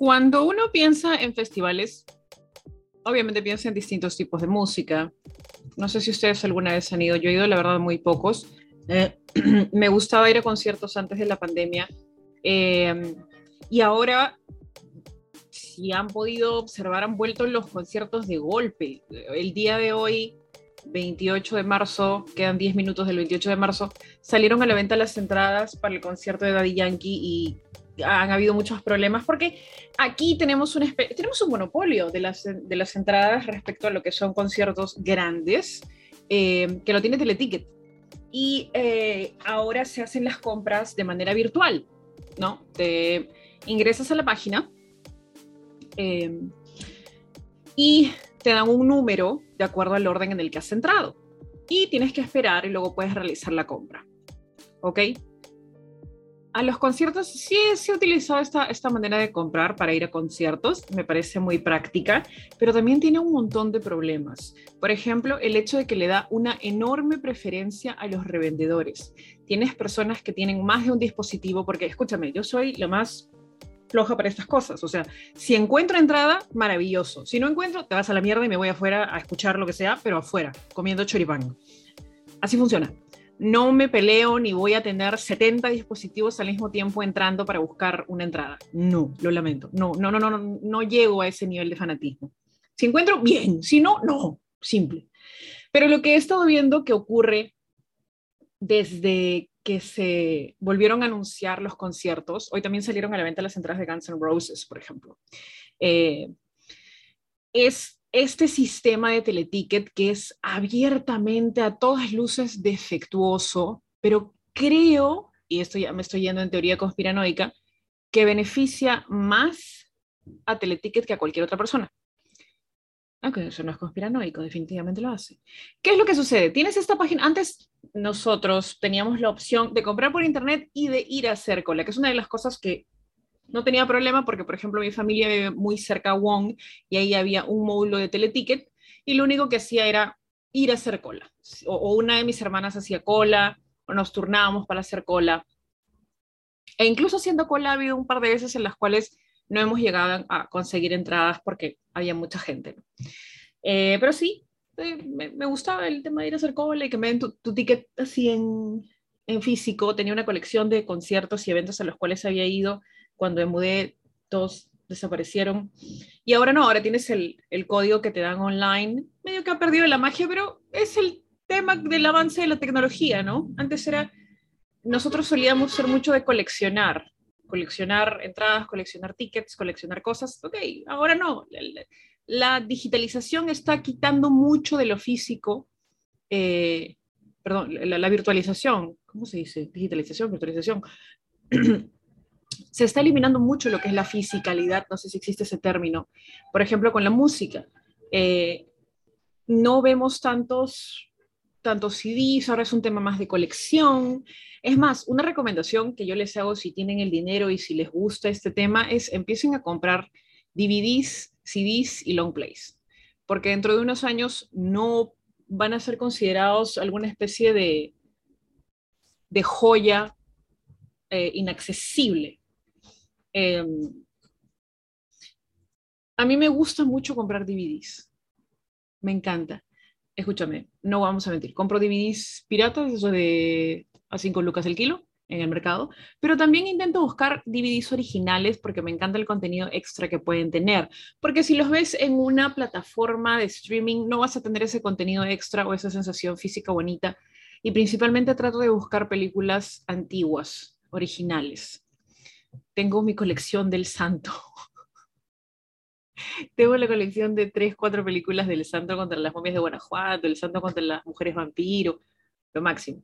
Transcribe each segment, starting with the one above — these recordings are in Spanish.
Cuando uno piensa en festivales, obviamente piensa en distintos tipos de música. No sé si ustedes alguna vez han ido, yo he ido la verdad muy pocos. Eh, me gustaba ir a conciertos antes de la pandemia eh, y ahora, si han podido observar, han vuelto los conciertos de golpe. El día de hoy, 28 de marzo, quedan 10 minutos del 28 de marzo, salieron a la venta las entradas para el concierto de Daddy Yankee y han habido muchos problemas porque aquí tenemos un, tenemos un monopolio de las, de las entradas respecto a lo que son conciertos grandes, eh, que lo tiene Teleticket. Y eh, ahora se hacen las compras de manera virtual, ¿no? Te ingresas a la página eh, y te dan un número de acuerdo al orden en el que has entrado. Y tienes que esperar y luego puedes realizar la compra. ¿Ok? A los conciertos sí se ha utilizado esta, esta manera de comprar para ir a conciertos, me parece muy práctica, pero también tiene un montón de problemas. Por ejemplo, el hecho de que le da una enorme preferencia a los revendedores. Tienes personas que tienen más de un dispositivo, porque escúchame, yo soy la más floja para estas cosas. O sea, si encuentro entrada, maravilloso. Si no encuentro, te vas a la mierda y me voy afuera a escuchar lo que sea, pero afuera, comiendo choripán. Así funciona no me peleo ni voy a tener 70 dispositivos al mismo tiempo entrando para buscar una entrada. No, lo lamento. No, no, no, no, no, llego a ese nivel de fanatismo. Si encuentro, bien. Si no, no. Simple. Pero lo que he estado viendo que ocurre desde que se volvieron a anunciar los conciertos, hoy también salieron a la venta las entradas de Guns N' Roses, por ejemplo, eh, es este sistema de teleticket que es abiertamente a todas luces defectuoso, pero creo, y esto ya me estoy yendo en teoría conspiranoica, que beneficia más a teleticket que a cualquier otra persona. Aunque eso no es conspiranoico, definitivamente lo hace. ¿Qué es lo que sucede? Tienes esta página, antes nosotros teníamos la opción de comprar por internet y de ir a hacer cola, que es una de las cosas que no tenía problema porque, por ejemplo, mi familia vive muy cerca a Wong y ahí había un módulo de teleticket y lo único que hacía era ir a hacer cola. O, una de mis hermanas hacía cola o nos turnábamos para hacer cola. E incluso haciendo cola ha habido un par de veces en las cuales no hemos llegado a conseguir entradas porque había mucha gente. Eh, pero sí, eh, me, gustaba el tema de ir a hacer cola y que me den tu, ticket así en físico. Tenía una colección de conciertos y eventos a los cuales había ido cuando me mudé, todos desaparecieron. Y ahora no, ahora tienes el, el, código que te dan online. Medio que ha perdido la magia, pero es el tema del avance de la tecnología, ¿no? Antes era, nosotros solíamos ser mucho de coleccionar, coleccionar entradas, coleccionar tickets, coleccionar cosas. Ok, ahora no. La, digitalización está quitando mucho de lo físico. Eh, perdón, la, la virtualización, ¿cómo se dice? Digitalización, virtualización. se está eliminando mucho lo que es la fisicalidad, no sé si existe ese término. Por ejemplo, con la música. Eh, no vemos tantos, tantos CDs, ahora es un tema más de colección. Es más, una recomendación que yo les hago si tienen el dinero y si les gusta este tema es empiecen a comprar DVDs, CDs y long plays, porque dentro de unos años no van a ser considerados alguna especie de, de joya eh, inaccesible Em, a mí me gusta mucho comprar DVDs. Me encanta. Escúchame, no vamos a mentir. Compro DVDs piratas, eso de a 5 lucas el kilo en el mercado, pero también intento buscar DVDs originales porque me encanta el contenido extra que pueden tener. Porque si los ves en una plataforma de streaming, no vas a tener ese contenido extra o esa sensación física bonita. Y principalmente trato de buscar películas antiguas, originales tengo mi colección del santo. tengo la colección de tres, cuatro películas del santo contra las momias de Guanajuato, el santo contra las mujeres vampiro, lo máximo.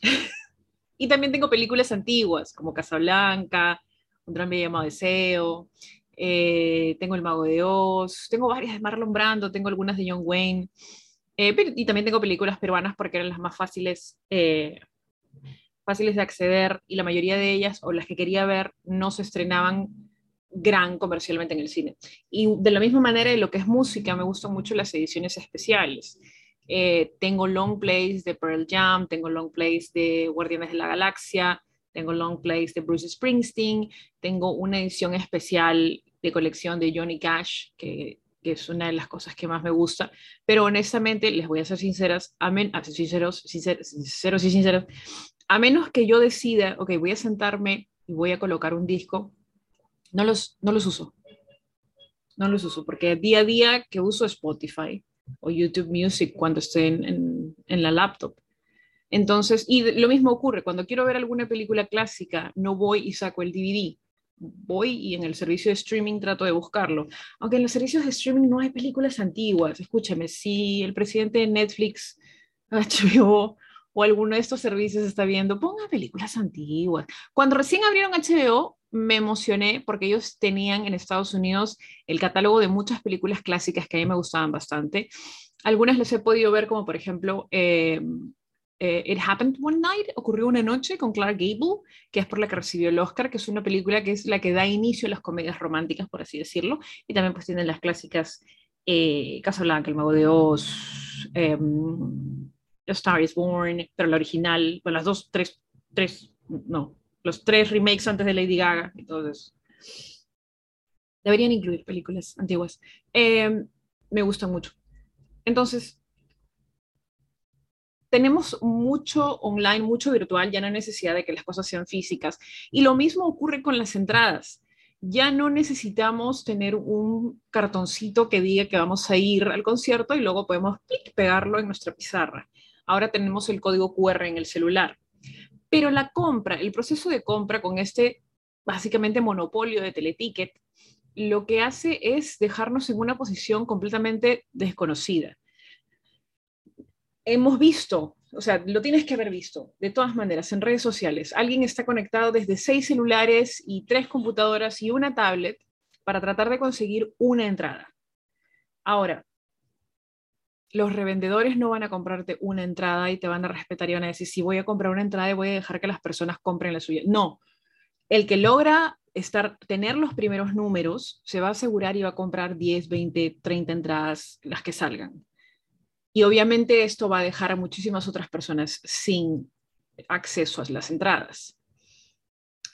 y también tengo películas antiguas, como Casablanca, Un gran llamado Deseo, eh, tengo El Mago de Oz, tengo varias de Marlon Brando, tengo algunas de John Wayne, eh, y también tengo películas peruanas porque eran las más fáciles eh, fáciles de acceder y la mayoría de ellas o las que quería ver no se estrenaban gran comercialmente en el cine. Y de la misma manera, en lo que es música, me gustan mucho las ediciones especiales. Eh, tengo long plays de Pearl Jam, tengo long plays de Guardianes de la Galaxia, tengo long plays de Bruce Springsteen, tengo una edición especial de colección de Johnny Cash, que, es una de las cosas que más me gusta, pero honestamente, les voy a ser sinceras, amén, ah, sinceros, sinceros, sinceros y sinceros, a menos que yo decida, ok, voy a sentarme y voy a colocar un disco, no los, no los uso. No los uso porque día a día que uso Spotify o YouTube Music cuando estoy en, en la laptop. Entonces, y lo mismo ocurre, cuando quiero ver alguna película clásica, no voy y saco el DVD. Voy y en el servicio de streaming trato de buscarlo. Aunque en los servicios de streaming no hay películas antiguas. Escúchame, si el presidente de Netflix, HBO o alguno de estos servicios está viendo, ponga películas antiguas. Cuando recién abrieron HBO, me emocioné porque ellos tenían en Estados Unidos el catálogo de muchas películas clásicas que a mí me gustaban bastante. Algunas les he podido ver, como por ejemplo eh, eh, It Happened One Night, ocurrió una noche con Clark Gable, que es por la que recibió el Oscar, que es una película que es la que da inicio a las comedias románticas, por así decirlo, y también pues tienen las clásicas eh, Casablanca, El Mago de Oz, The Star is Born, pero la original, bueno, las dos, tres, tres, no, los tres remakes antes de Lady Gaga, entonces deberían incluir películas antiguas. Em, me gustan mucho. Entonces, tenemos mucho online, mucho virtual, ya no hay necesidad de que las cosas sean físicas. Y lo mismo ocurre con las entradas. Ya no necesitamos tener un cartoncito que diga que vamos a ir al concierto y luego podemos pegarlo en nuestra pizarra. Ahora tenemos el código QR en el celular. Pero la compra, el proceso de compra con este básicamente monopolio de teleticket, lo que hace es dejarnos en una posición completamente desconocida hemos visto, o sea, lo tienes que haber visto, de todas maneras, en redes sociales. Alguien está conectado desde seis celulares y tres computadoras y una tablet para tratar de conseguir una entrada. Ahora, los revendedores no van a comprarte una entrada y te van a respetar y van a decir, si voy a comprar una entrada y voy a dejar que las personas compren la suya. No, el que logra estar, tener los primeros números se va a asegurar y va a comprar 10, 20, 30 entradas, las que salgan. Y obviamente esto va a dejar a muchísimas otras personas sin acceso a las entradas.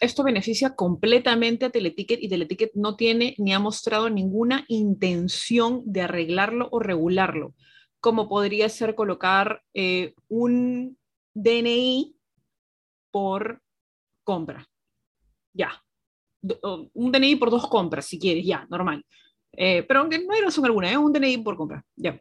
Esto beneficia completamente a Teleticket y Teleticket no tiene ni ha mostrado ninguna intención de arreglarlo o regularlo, como podría ser colocar eh, un DNI por compra. Ya. Un DNI por dos compras, si quieres, ya, normal. Eh, pero aunque no hay razón alguna, ¿eh? un DNI por compra, ya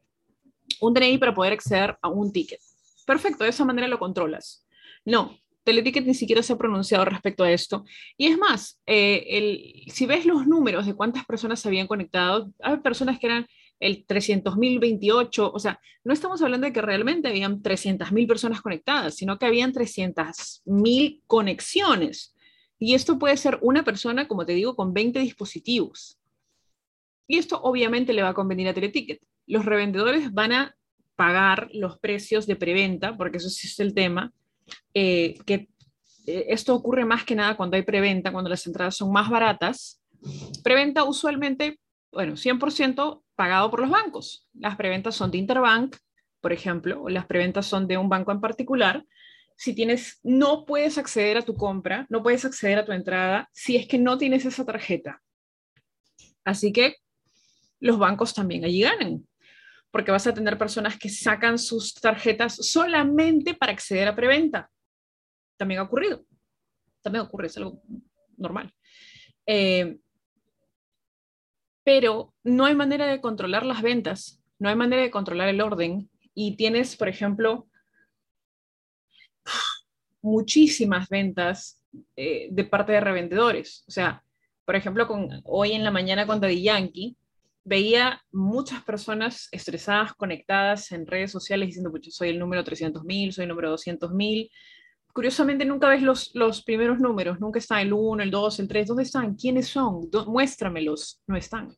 un DNI para poder acceder a un ticket. Perfecto, de esa manera lo controlas. No, Teleticket ni siquiera se ha pronunciado respecto a esto. Y es más, eh, el, si ves los números de cuántas personas se habían conectado, hay personas que eran el 300.028, o sea, no estamos hablando de que realmente habían 300.000 personas conectadas, sino que habían 300.000 conexiones. Y esto puede ser una persona, como te digo, con 20 dispositivos. Y esto obviamente le va a convenir a Teleticket los revendedores van a pagar los precios de preventa, porque eso sí es el tema, eh, que eh, esto ocurre más que nada cuando hay preventa, cuando las entradas son más baratas. Preventa usualmente, bueno, 100% pagado por los bancos. Las preventas son de Interbank, por ejemplo, o las preventas son de un banco en particular. Si tienes, no puedes acceder a tu compra, no puedes acceder a tu entrada si es que no tienes esa tarjeta. Así que los bancos también allí ganan porque vas a tener personas que sacan sus tarjetas solamente para acceder a preventa. También ha ocurrido. También ocurre, es algo normal. Eh, pero no hay manera de controlar las ventas, no hay manera de controlar el orden. Y tienes, por ejemplo, muchísimas ventas eh, de parte de revendedores. O sea, por ejemplo, con, hoy en la mañana con Daddy Yankee, veía muchas personas estresadas, conectadas en redes sociales diciendo, soy el número 300.000, soy el número 200.000. Curiosamente nunca ves los, los primeros números, nunca está el 1, el 2, el 3, ¿dónde están? ¿Quiénes son? Muéstramelos, no están.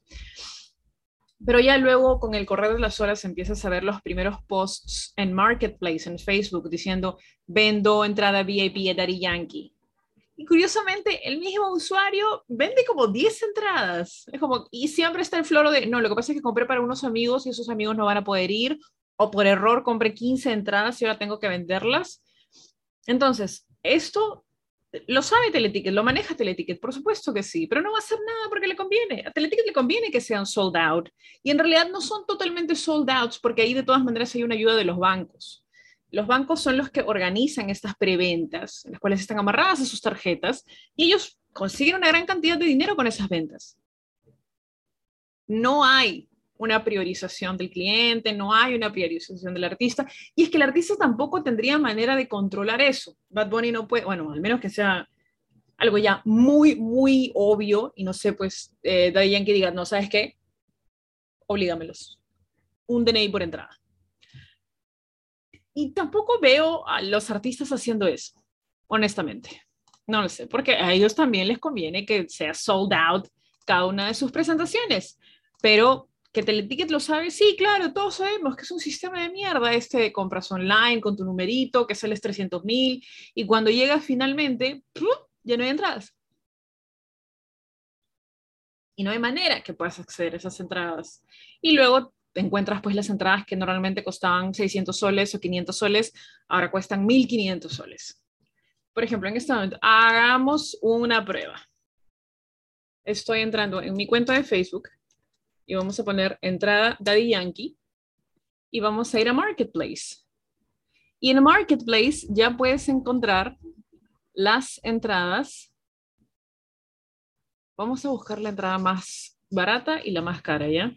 Pero ya luego con el correr de las horas empiezas a ver los primeros posts en Marketplace, en Facebook, diciendo, vendo entrada VIP a Daddy Yankee y curiosamente, el mismo usuario vende como 10 entradas. Es como, y siempre está el floro de, no, lo que pasa es que compré para unos amigos y esos amigos no van a poder ir, o por error compré 15 entradas y ahora tengo que venderlas. Entonces, esto Lo sabe Teleticket, lo maneja Teleticket, por supuesto que sí, pero no va a hacer nada porque le conviene. A Teleticket le conviene que sean sold out. Y en realidad no son totalmente sold outs porque ahí de todas maneras hay una ayuda de los bancos. Los bancos son los que organizan estas preventas, las cuales están amarradas a sus tarjetas, y ellos consiguen una gran cantidad de dinero con esas ventas. No hay una priorización del cliente, no hay una priorización del artista, y es que el artista tampoco tendría manera de controlar eso. Bad Bunny no puede, bueno, al menos que sea algo ya muy, muy obvio, y no sé, pues, eh, Daddy Yankee diga, no, ¿sabes qué? Oblígamelos. Un DNI por entrada. Y tampoco veo a los artistas haciendo eso, honestamente. No lo sé, porque a ellos también les conviene que sea sold out cada una de sus presentaciones. Pero que Teleticket lo sabe, sí, claro, todos sabemos que es un sistema de mierda este de compras online con tu numerito, que sales 300 mil, y cuando llegas finalmente, ya no hay entradas. Y no hay manera que puedas acceder a esas entradas. Y luego te encuentras pues las entradas que normalmente costaban 600 soles o 500 soles, ahora cuestan 1500 soles. Por ejemplo, en este momento, hagamos una prueba. Estoy entrando en mi cuenta de Facebook y vamos a poner entrada Daddy Yankee y vamos a ir a Marketplace. Y en Marketplace ya puedes encontrar las entradas. Vamos a buscar la entrada más barata y la más cara, ¿ya?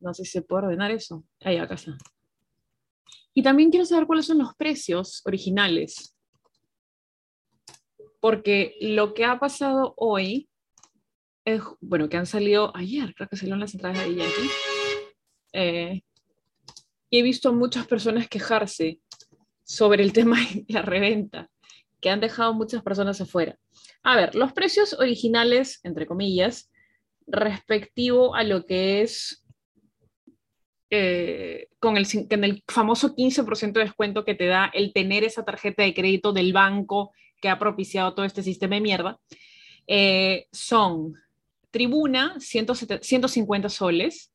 No sé si se puede ordenar eso. Ahí, acá está. Y también quiero saber cuáles son los precios originales. Porque lo que ha pasado hoy es, bueno, que han salido ayer, creo que salieron las entradas de Yankee. Eh, y he visto muchas personas quejarse sobre el tema de la reventa, que han dejado muchas personas afuera. A ver, los precios originales, entre comillas, respectivo a lo que es eh, con, el, el famoso 15% de descuento que te da el tener esa tarjeta de crédito del banco que ha propiciado todo este sistema de mierda, eh, son Tribuna 150 soles,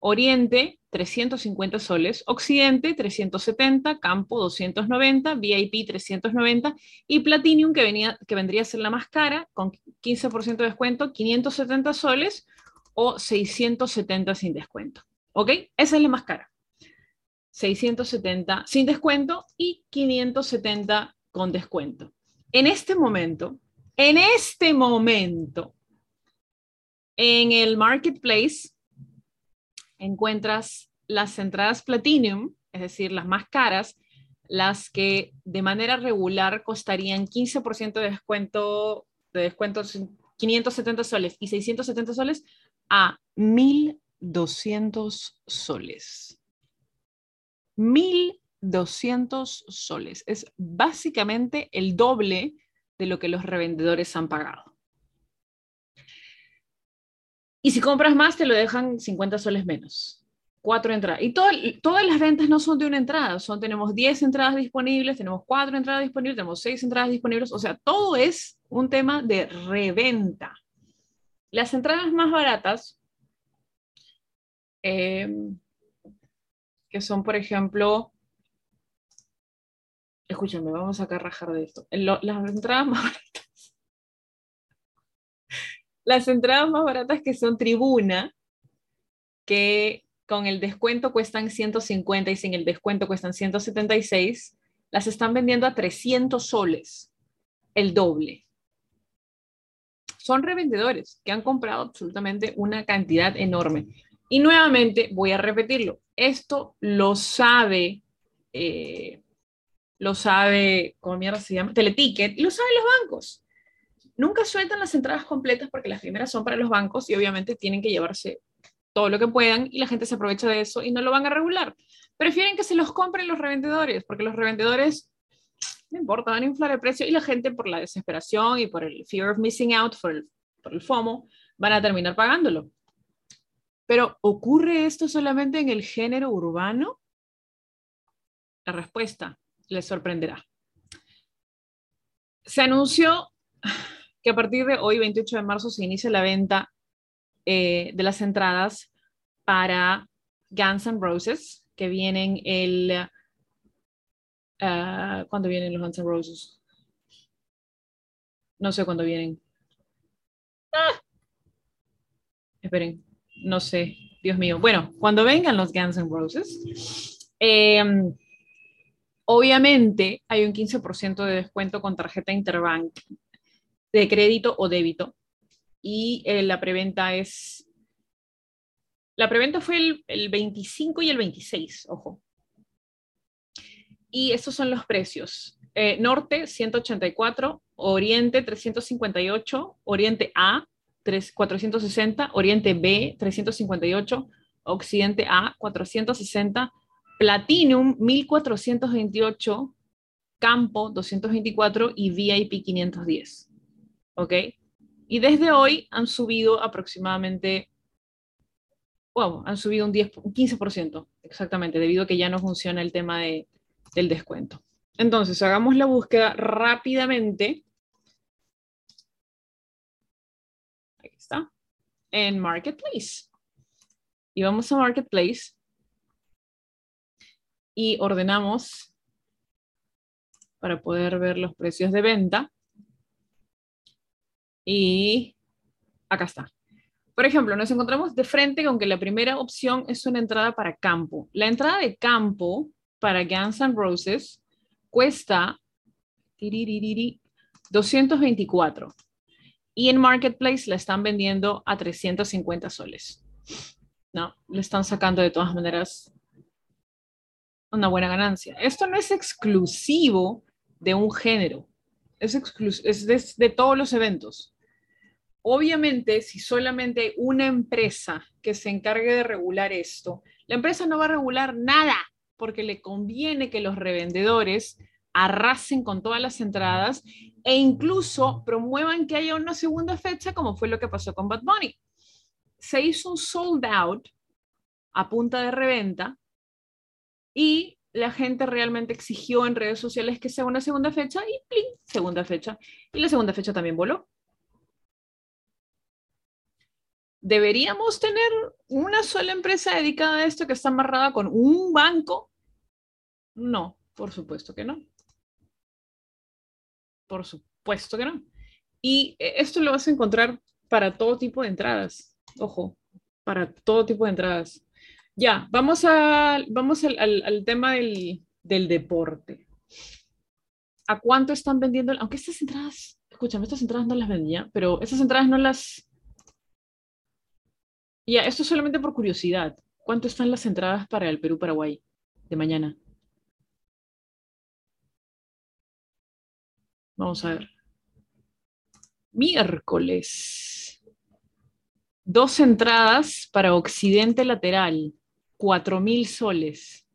Oriente 350 soles, Occidente 370, Campo 290, VIP 390 y Platinum que, venía, que vendría a ser la más cara con 15% de descuento, 570 soles o 670 sin descuento. ¿Ok? Esa es la más cara. 670 sin descuento y 570 con descuento. En este momento, en este momento, en el marketplace encuentras las entradas Platinum, es decir, las más caras, las que de manera regular costarían 15% de descuento, de descuento 570 soles y 670 soles a 1000 200 soles. 1.200 soles. Es básicamente el doble de lo que los revendedores han pagado. Y si compras más, te lo dejan 50 soles menos. Cuatro entradas. Y todas las ventas no son de una entrada. Son, tenemos 10 entradas disponibles, tenemos cuatro entradas disponibles, tenemos seis entradas disponibles. O sea, todo es un tema de reventa. Las entradas más baratas Em, que son, por ejemplo, escúchame, vamos a rajar de esto. las entradas más baratas. Las entradas más baratas que son tribuna, que con el descuento cuestan 150 y sin el descuento cuestan 176, las están vendiendo a 300 soles, el doble. Son revendedores que han comprado absolutamente una cantidad enorme. Y nuevamente voy a repetirlo, esto lo sabe, eh, lo sabe, ¿cómo mierda se llama? Teleticket, lo saben los bancos. Nunca sueltan las entradas completas porque las primeras son para los bancos y obviamente tienen que llevarse todo lo que puedan y la gente se aprovecha de eso y no lo van a regular. Prefieren que se los compren los revendedores porque los revendedores, no importa, van a inflar el precio y la gente por la desesperación y por el fear of missing out, por el, por el FOMO, van a terminar pagándolo. Pero ¿ocurre esto solamente en el género urbano? La respuesta les sorprenderá. Se anunció que a partir de hoy, 28 de marzo, se inicia la venta eh, de las entradas para Guns N' Roses, que vienen el... Uh, ¿Cuándo vienen los Guns N' Roses? No sé cuándo vienen. Ah. Esperen, no sé, Dios mío. Bueno, cuando vengan los Guns N' Roses, em, obviamente hay un 15% de descuento con tarjeta Interbank de crédito o débito. Y eh, la preventa es... La preventa fue el, el 25 y el 26, ojo. Y estos son los precios. Eh, norte 184, Oriente 358, Oriente A 3, 460, Oriente B 358, Occidente A 460, Platinum 1428, Campo 224 y VIP 510. ¿Ok? Y desde hoy han subido aproximadamente, wow, han subido un, 10, un 15%, exactamente, debido a que ya no funciona el tema de, del descuento. Entonces, hagamos la búsqueda rápidamente. Ahí está. En Marketplace. Y vamos a Marketplace. Y ordenamos para poder ver los precios de venta. Y acá está. Por ejemplo, nos encontramos de frente con que la primera opción es una entrada para campo. La entrada de campo para Guns N' Roses cuesta 224 y en Marketplace la están vendiendo a 350 soles. No, le están sacando de todas maneras una buena ganancia. Esto no es exclusivo de un género, es, es de, de todos los eventos. Obviamente, si solamente hay una empresa que se encargue de regular esto, la empresa no va a regular nada porque le conviene que los revendedores arrasen con todas las entradas e incluso promuevan que haya una segunda fecha, como fue lo que pasó con Bad Bunny. Se hizo un sold out a punta de reventa y la gente realmente exigió en redes sociales que sea una segunda fecha y ¡plin! segunda fecha. Y la segunda fecha también voló. ¿Deberíamos tener una sola empresa dedicada a esto que está amarrada con un banco? No, por supuesto que no. Por supuesto que no. Y eh, esto lo vas a encontrar para todo tipo de entradas. Ojo, para todo tipo de entradas. Ya, vamos, a, vamos al, tema del, del, deporte. ¿A cuánto están vendiendo? Aunque estas entradas, escúchame, estas entradas no las vendía, pero estas entradas no las, ya, esto es solamente por curiosidad. ¿Cuánto están las entradas para el Perú-Paraguay de mañana? Vamos a ver. Miércoles. Dos entradas para Occidente Lateral. Cuatro mil soles.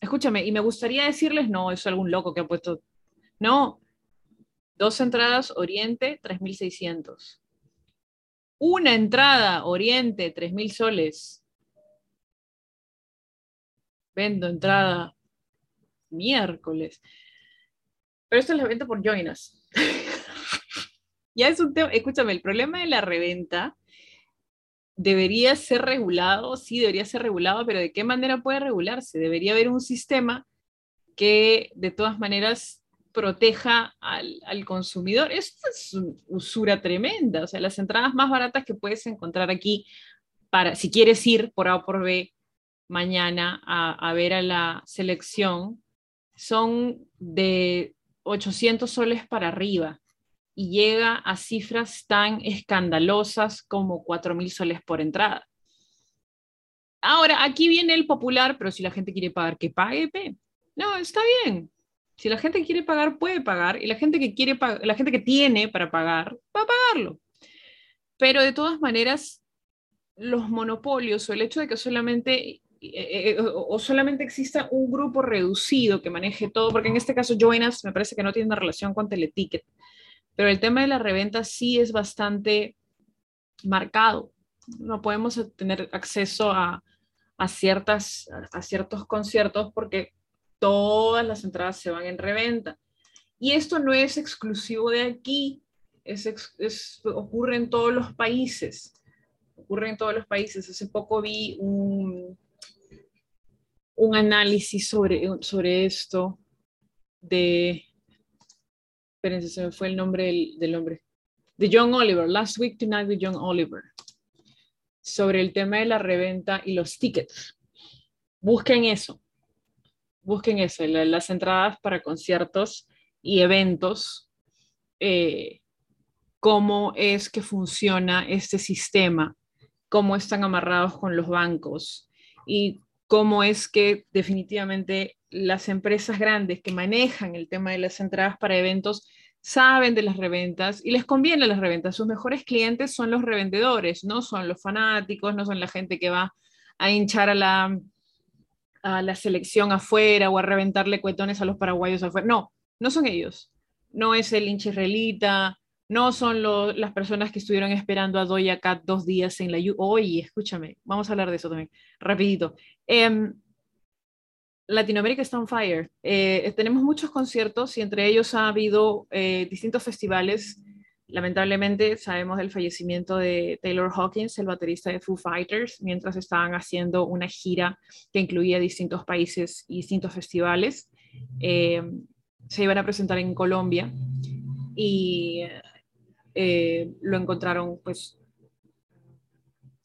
Escúchame, y me gustaría decirles, no, es algún loco que ha puesto. No. Dos entradas Oriente, 3.600. Una entrada, Oriente, 3.000 soles. Vendo entrada miércoles. Pero esto es la venta por Joinas. ya es un tema, escúchame, el problema de la reventa debería ser regulado, sí, debería ser regulado, pero ¿de qué manera puede regularse? Debería haber un sistema que de todas maneras proteja al, consumidor. Esto es usura tremenda. O sea, las entradas más baratas que puedes encontrar aquí para, si quieres ir por A o por B mañana a, ver a la selección, son de 800 soles para arriba y llega a cifras tan escandalosas como 4.000 soles por entrada. Ahora, aquí viene el popular, pero si la gente quiere pagar, que pague. No, está bien. Si la gente quiere pagar, puede pagar, y la gente que quiere la gente que tiene para pagar, va a pagarlo. Pero de todas maneras, los monopolios o el hecho de que solamente eh, eh, o solamente exista un grupo reducido que maneje todo, porque en este caso Joinas me parece que no tiene una relación con Teleticket, pero el tema de la reventa sí es bastante marcado. No podemos tener acceso a, a, ciertas, a ciertos conciertos porque todas las entradas se van en reventa. Y esto no es exclusivo de aquí, ocurre en todos los países. Ocurre en todos los países. Hace poco vi un, un análisis sobre, sobre esto de, espérense, se me fue el nombre del, del hombre. De John Oliver, Last Week Tonight with John Oliver, sobre el tema de la reventa y los tickets. Busquen eso, busquen eso, las entradas para conciertos y eventos, eh, cómo es que funciona este sistema, cómo están amarrados con los bancos y cómo es que definitivamente las empresas grandes que manejan el tema de las entradas para eventos saben de las reventas y les conviene las reventas. Sus mejores clientes son los revendedores, no son los fanáticos, no son la gente que va a hinchar a la, a la selección afuera o a reventarle cuetones a los paraguayos afuera. No, no son ellos. No es el hincha israelita, no son las personas que estuvieron esperando a Doya Cat dos días en la Oye, escúchame, vamos a hablar de eso también, rapidito. Em, Latinoamérica está on fire. Eh, tenemos muchos conciertos y entre ellos ha habido eh, distintos festivales. Lamentablemente sabemos del fallecimiento de Taylor Hawkins, el baterista de Foo Fighters, mientras estaban haciendo una gira que incluía distintos países y distintos festivales. Em, se iban a presentar en Colombia y eh, lo encontraron pues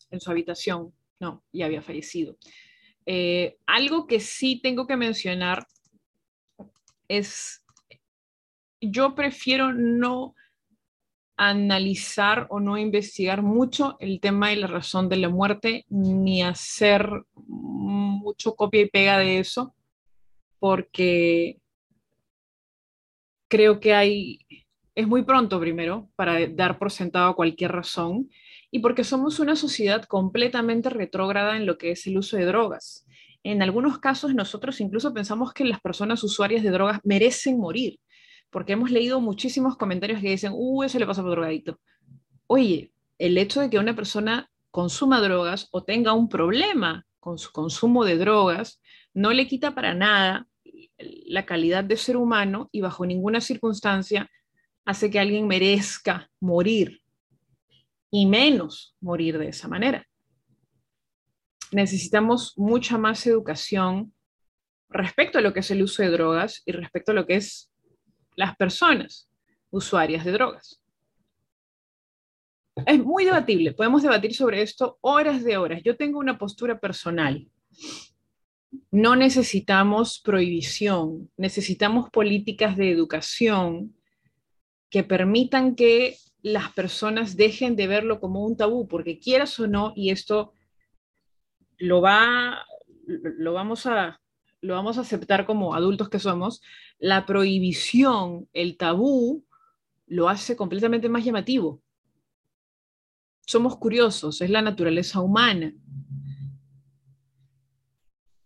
en su habitación, no, ya había fallecido. Eh, algo que sí tengo que mencionar es, yo prefiero no analizar o no investigar mucho el tema y la razón de la muerte, ni hacer mucho copia y pega de eso, porque creo que hay, es muy pronto primero para dar por sentado cualquier razón y porque somos una sociedad completamente retrógrada en lo que es el uso de drogas. En algunos casos nosotros incluso pensamos que las personas usuarias de drogas merecen morir, porque hemos leído muchísimos comentarios que dicen, uh, eso le pasa por drogadito. Oye, el hecho de que una persona consuma drogas o tenga un problema con su consumo de drogas no le quita para nada la calidad de ser humano y bajo ninguna circunstancia hace que alguien merezca morir y menos morir de esa manera. Necesitamos mucha más educación respecto a lo que es el uso de drogas y respecto a lo que es las personas usuarias de drogas. Es muy debatible, podemos debatir sobre esto horas de horas. Yo tengo una postura personal no necesitamos prohibición, necesitamos políticas de educación que permitan que las personas dejen de verlo como un tabú, porque quieras o no, y esto lo va, lo vamos a, lo vamos a aceptar como adultos que somos, la prohibición, el tabú, lo hace completamente más llamativo. Somos curiosos, es la naturaleza humana.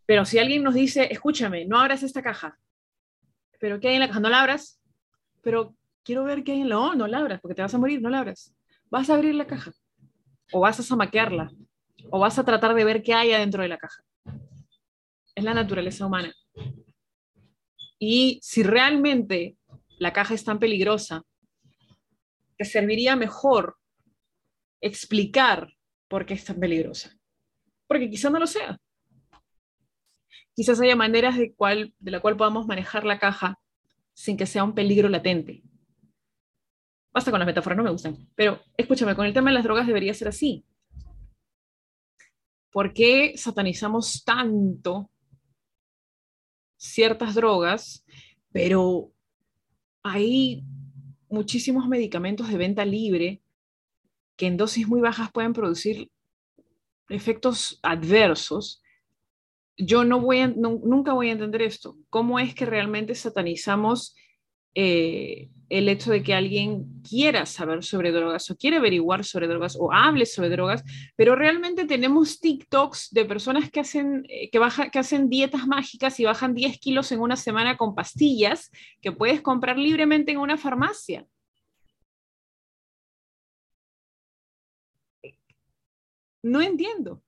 Pero si alguien nos dice, escúchame, no abras esta caja, pero ¿qué hay en la caja? No la abras, pero quiero ver qué hay en la... Oh, no la abras, porque te vas a morir, no la abras. Vas a abrir la caja, o vas a zamaquearla, o vas a tratar de ver qué hay adentro de la caja. Es la naturaleza humana. Y si realmente la caja es tan peligrosa, te serviría mejor explicar por qué es tan peligrosa. Porque quizá no lo sea quizás haya maneras de, cual, de la cual podamos manejar la caja sin que sea un peligro latente. Basta con las metáforas, no me gustan. Pero escúchame, con el tema de las drogas debería ser así. ¿Por qué satanizamos tanto ciertas drogas, pero hay muchísimos medicamentos de venta libre que en dosis muy bajas pueden producir efectos adversos yo no voy nunca voy a entender esto. ¿Cómo es que realmente satanizamos eh, el hecho de que alguien quiera saber sobre drogas o quiere averiguar sobre drogas o hable sobre drogas, pero realmente tenemos TikToks de personas que hacen, eh, que, que hacen dietas mágicas y bajan 10 kilos en una semana con pastillas que puedes comprar libremente en una farmacia. No entiendo.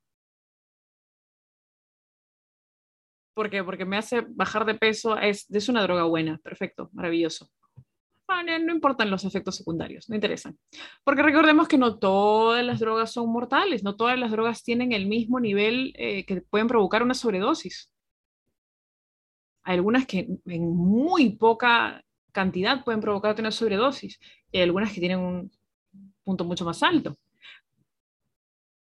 ¿Por qué? Porque me hace bajar de peso, es, es una droga buena, perfecto, maravilloso. Ah, no, importan los efectos secundarios, no interesan. Porque recordemos que no todas las drogas son mortales, no todas las drogas tienen el mismo nivel eh, que pueden provocar una sobredosis. Hay algunas que en muy poca cantidad pueden provocarte una sobredosis y hay algunas que tienen un punto mucho más alto.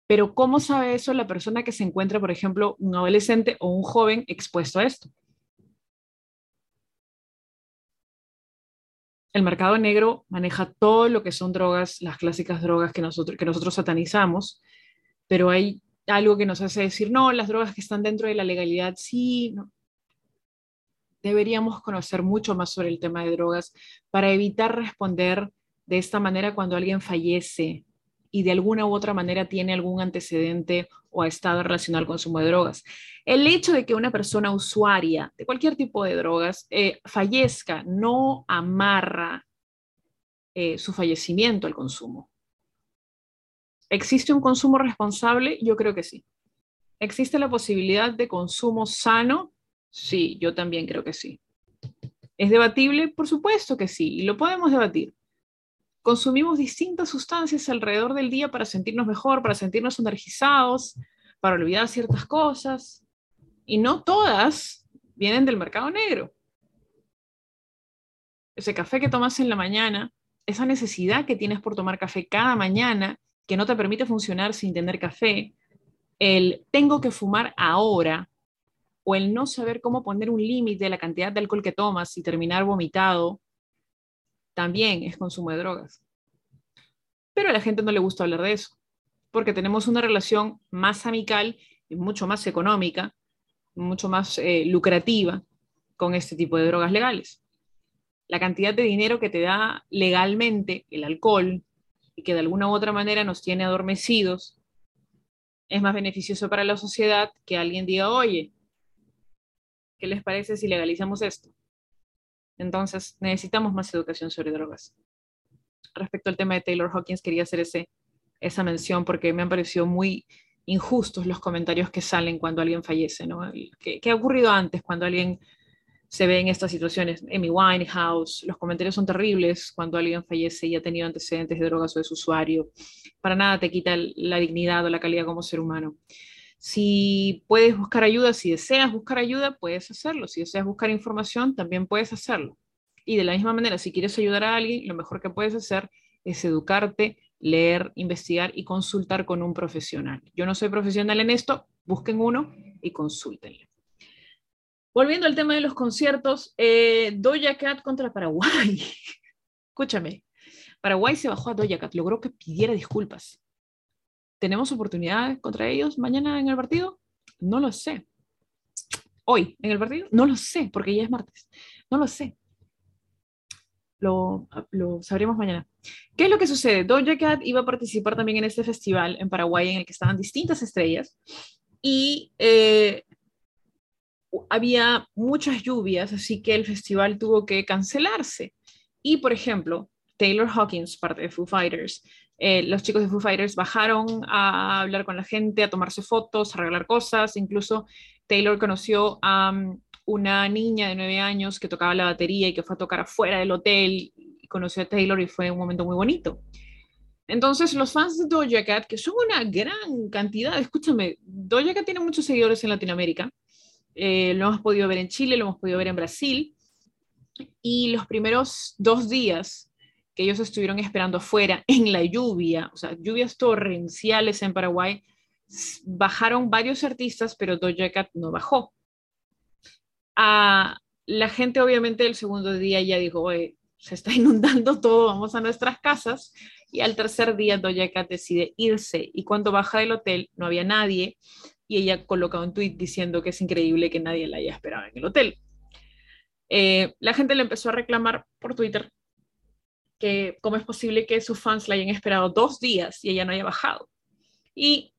Pero ¿cómo sabe eso la persona que se encuentra, por ejemplo, un adolescente o un joven expuesto a esto? El mercado negro maneja todo lo que son drogas, las clásicas drogas que nosotros, que satanizamos, pero hay algo que nos hace decir, no, las drogas que están dentro de la legalidad, sí, no. Deberíamos conocer mucho más sobre el tema de drogas para evitar responder de esta manera cuando alguien fallece y de alguna u otra manera tiene algún antecedente o ha estado relacionado al consumo de drogas. El hecho de que una persona usuaria de cualquier tipo de drogas eh, fallezca no amarra eh, su fallecimiento al consumo. ¿Existe un consumo responsable? Yo creo que sí. ¿Existe la posibilidad de consumo sano? Sí, yo también creo que sí. ¿Es debatible? Por supuesto que sí, y lo podemos debatir. Consumimos distintas sustancias alrededor del día para sentirnos mejor, para sentirnos energizados, para olvidar ciertas cosas, y no todas vienen del mercado negro. Ese café que tomas en la mañana, esa necesidad que tienes por tomar café cada mañana, que no te permite funcionar sin tener café, el tengo que fumar ahora, o el no saber cómo poner un límite de la cantidad de alcohol que tomas y terminar vomitado, también es consumo de drogas. Pero a la gente no le gusta hablar de eso, porque tenemos una relación más amical y mucho más económica, mucho más eh, lucrativa con este tipo de drogas legales. La cantidad de dinero que te da legalmente el alcohol, y que de alguna u otra manera nos tiene adormecidos, es más beneficioso para la sociedad que alguien diga, oye, ¿qué les parece si legalizamos esto? Entonces, necesitamos más educación sobre drogas. Respecto al tema de Taylor Hawkins, quería hacer ese, esa mención porque me han parecido muy injustos los comentarios que salen cuando alguien fallece, ¿no? ¿Qué, qué ha ocurrido antes cuando alguien se ve en estas situaciones. Amy Winehouse, los comentarios son terribles cuando alguien fallece y ha tenido antecedentes de drogas o de su usuario. Para nada te quita la dignidad o la calidad como ser humano. Si puedes buscar ayuda, si deseas buscar ayuda, puedes hacerlo. Si deseas buscar información, también puedes hacerlo. Y de la misma manera, si quieres ayudar a alguien, lo mejor que puedes hacer es educarte, leer, investigar y consultar con un profesional. Yo no soy profesional en esto, busquen uno y consúltenle. Volviendo al tema de los conciertos, eh, Doja Cat contra Paraguay. Escúchame, Paraguay se bajó a Doja Cat, logró que pidiera disculpas. ¿Tenemos oportunidad contra ellos mañana en el partido? No lo sé. Hoy en el partido? No lo sé, porque ya es martes. No lo sé. Lo, lo, sabremos mañana. ¿Qué es lo que sucede? Doja Cat iba a participar también en este festival en Paraguay en el que estaban distintas estrellas y eh, había muchas lluvias, así que el festival tuvo que cancelarse. Y, por ejemplo, Taylor Hawkins, parte de Foo Fighters, eh, los chicos de Foo Fighters bajaron a hablar con la gente, a tomarse fotos, a arreglar cosas. Incluso Taylor conoció a um, una niña de nueve años que tocaba la batería y que fue a tocar afuera del hotel y conoció a Taylor y fue un momento muy bonito. Entonces, los fans de Doja Cat, que son una gran cantidad, escúchame, Doja Cat tiene muchos seguidores en Latinoamérica, eh, lo hemos podido ver en Chile, lo hemos podido ver en Brasil. Y los primeros dos días que ellos estuvieron esperando afuera en la lluvia, o sea, lluvias torrenciales en Paraguay, bajaron varios artistas, pero Doja Cat no bajó. Ah, la gente obviamente el segundo día ya dijo, Oye, se está inundando todo, vamos a nuestras casas. Y al tercer día Doja Cat decide irse y cuando baja del hotel no había nadie, y ella coloca un tweet diciendo que es increíble que nadie la haya esperado en el hotel. Eh, la gente le empezó a reclamar por Twitter que cómo es posible que sus fans la hayan esperado dos días y ella no haya bajado. Y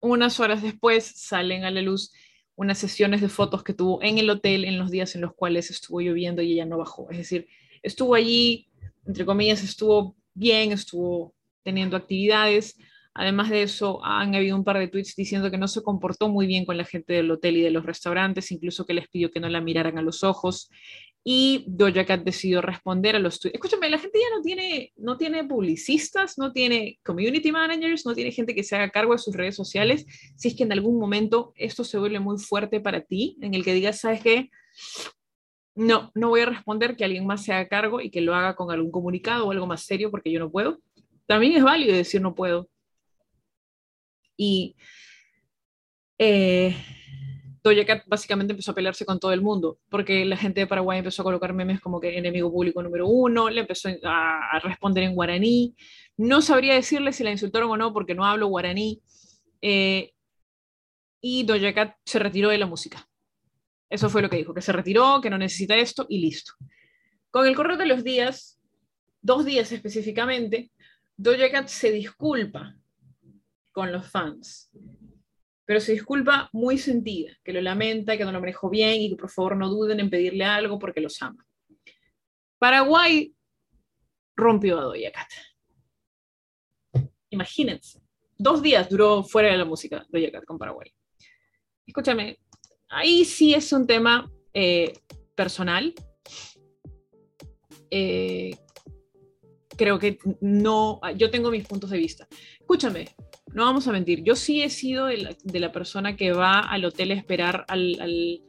unas horas después salen a la luz unas sesiones de fotos que tuvo en el hotel en los días en los cuales estuvo lloviendo y ella no bajó. Es decir, estuvo allí, entre comillas, estuvo bien, estuvo teniendo actividades, Además de eso, han habido un par de tweets diciendo que no se comportó muy bien con la gente del hotel y de los restaurantes, incluso que les pidió que no la miraran a los ojos. Y Doja Cat decidió responder a los tweets. Escúchame, la gente ya no tiene, no tiene publicistas, no tiene community managers, no tiene gente que se haga cargo de sus redes sociales. Si es que en algún momento esto se vuelve muy fuerte para ti, en el que digas, ¿sabes qué? no, no voy a responder que alguien más se haga cargo y que lo haga con algún comunicado o algo más serio porque yo no puedo. También es válido decir no puedo. Y eh, Doja Cat básicamente empezó a pelearse con todo el mundo, porque la gente de Paraguay empezó a colocar memes como que enemigo público número uno, le empezó a, responder en guaraní. No sabría decirle si la insultaron o no, porque no hablo guaraní. Eh, y Doja Cat se retiró de la música. Eso fue lo que dijo, que se retiró, que no necesita esto y listo. Con el correr de los días, dos días específicamente, Doja Cat se disculpa con los fans, pero se disculpa muy sentida, que lo lamenta, que no lo manejó bien y que por favor no duden en pedirle algo porque los ama. Paraguay rompió a Doja Cat. Imagínense, dos días duró fuera de la música Doja Cat con Paraguay. Escúchame, ahí sí es un tema eh, personal. Eh, creo que no, yo tengo mis puntos de vista. Escúchame, no vamos a mentir, yo sí he sido de la, persona que va al hotel a esperar al,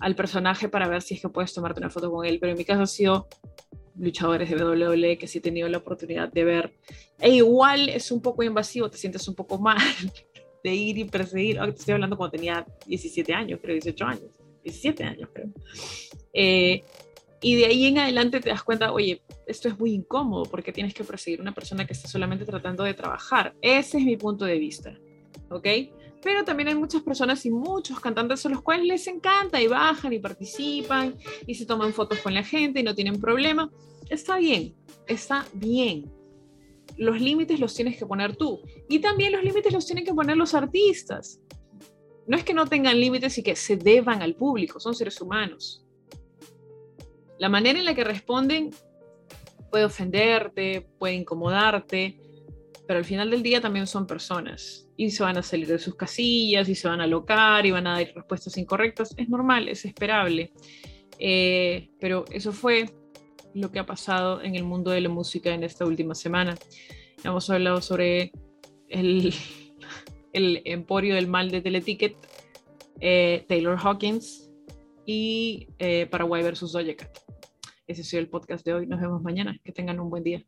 al, personaje para ver si es que puedes tomarte una foto con él, pero en mi caso ha sido luchadores de WWE que sí he tenido la oportunidad de ver. E igual es un poco invasivo, te sientes un poco mal de ir y perseguir. te estoy hablando cuando tenía 17 años, creo, 18 años, 17 años, creo. Eh, y de ahí en adelante te das cuenta, oye, esto es muy incómodo porque tienes que perseguir una persona que está solamente tratando de trabajar. Ese es mi punto de vista, ¿ok? Pero también hay muchas personas y muchos cantantes a los cuales les encanta y bajan y participan y se toman fotos con la gente y no tienen problema. Está bien, está bien los límites los tienes que poner tú. Y también los límites los tienen que poner los artistas. No es que no tengan límites y que se deban al público, son seres humanos. La manera en la que responden puede ofenderte, puede incomodarte, pero al final del día también son personas y se van a salir de sus casillas y se van a alocar y van a dar respuestas incorrectas. Es normal, es esperable. Eh, pero eso fue lo que ha pasado en el mundo de la música en esta última semana. Hemos hablado sobre el, emporio del mal de Teleticket, eh, Taylor Hawkins y eh, Paraguay versus Doja. Ese ha sido el podcast de hoy. Nos vemos mañana. Que tengan un buen día.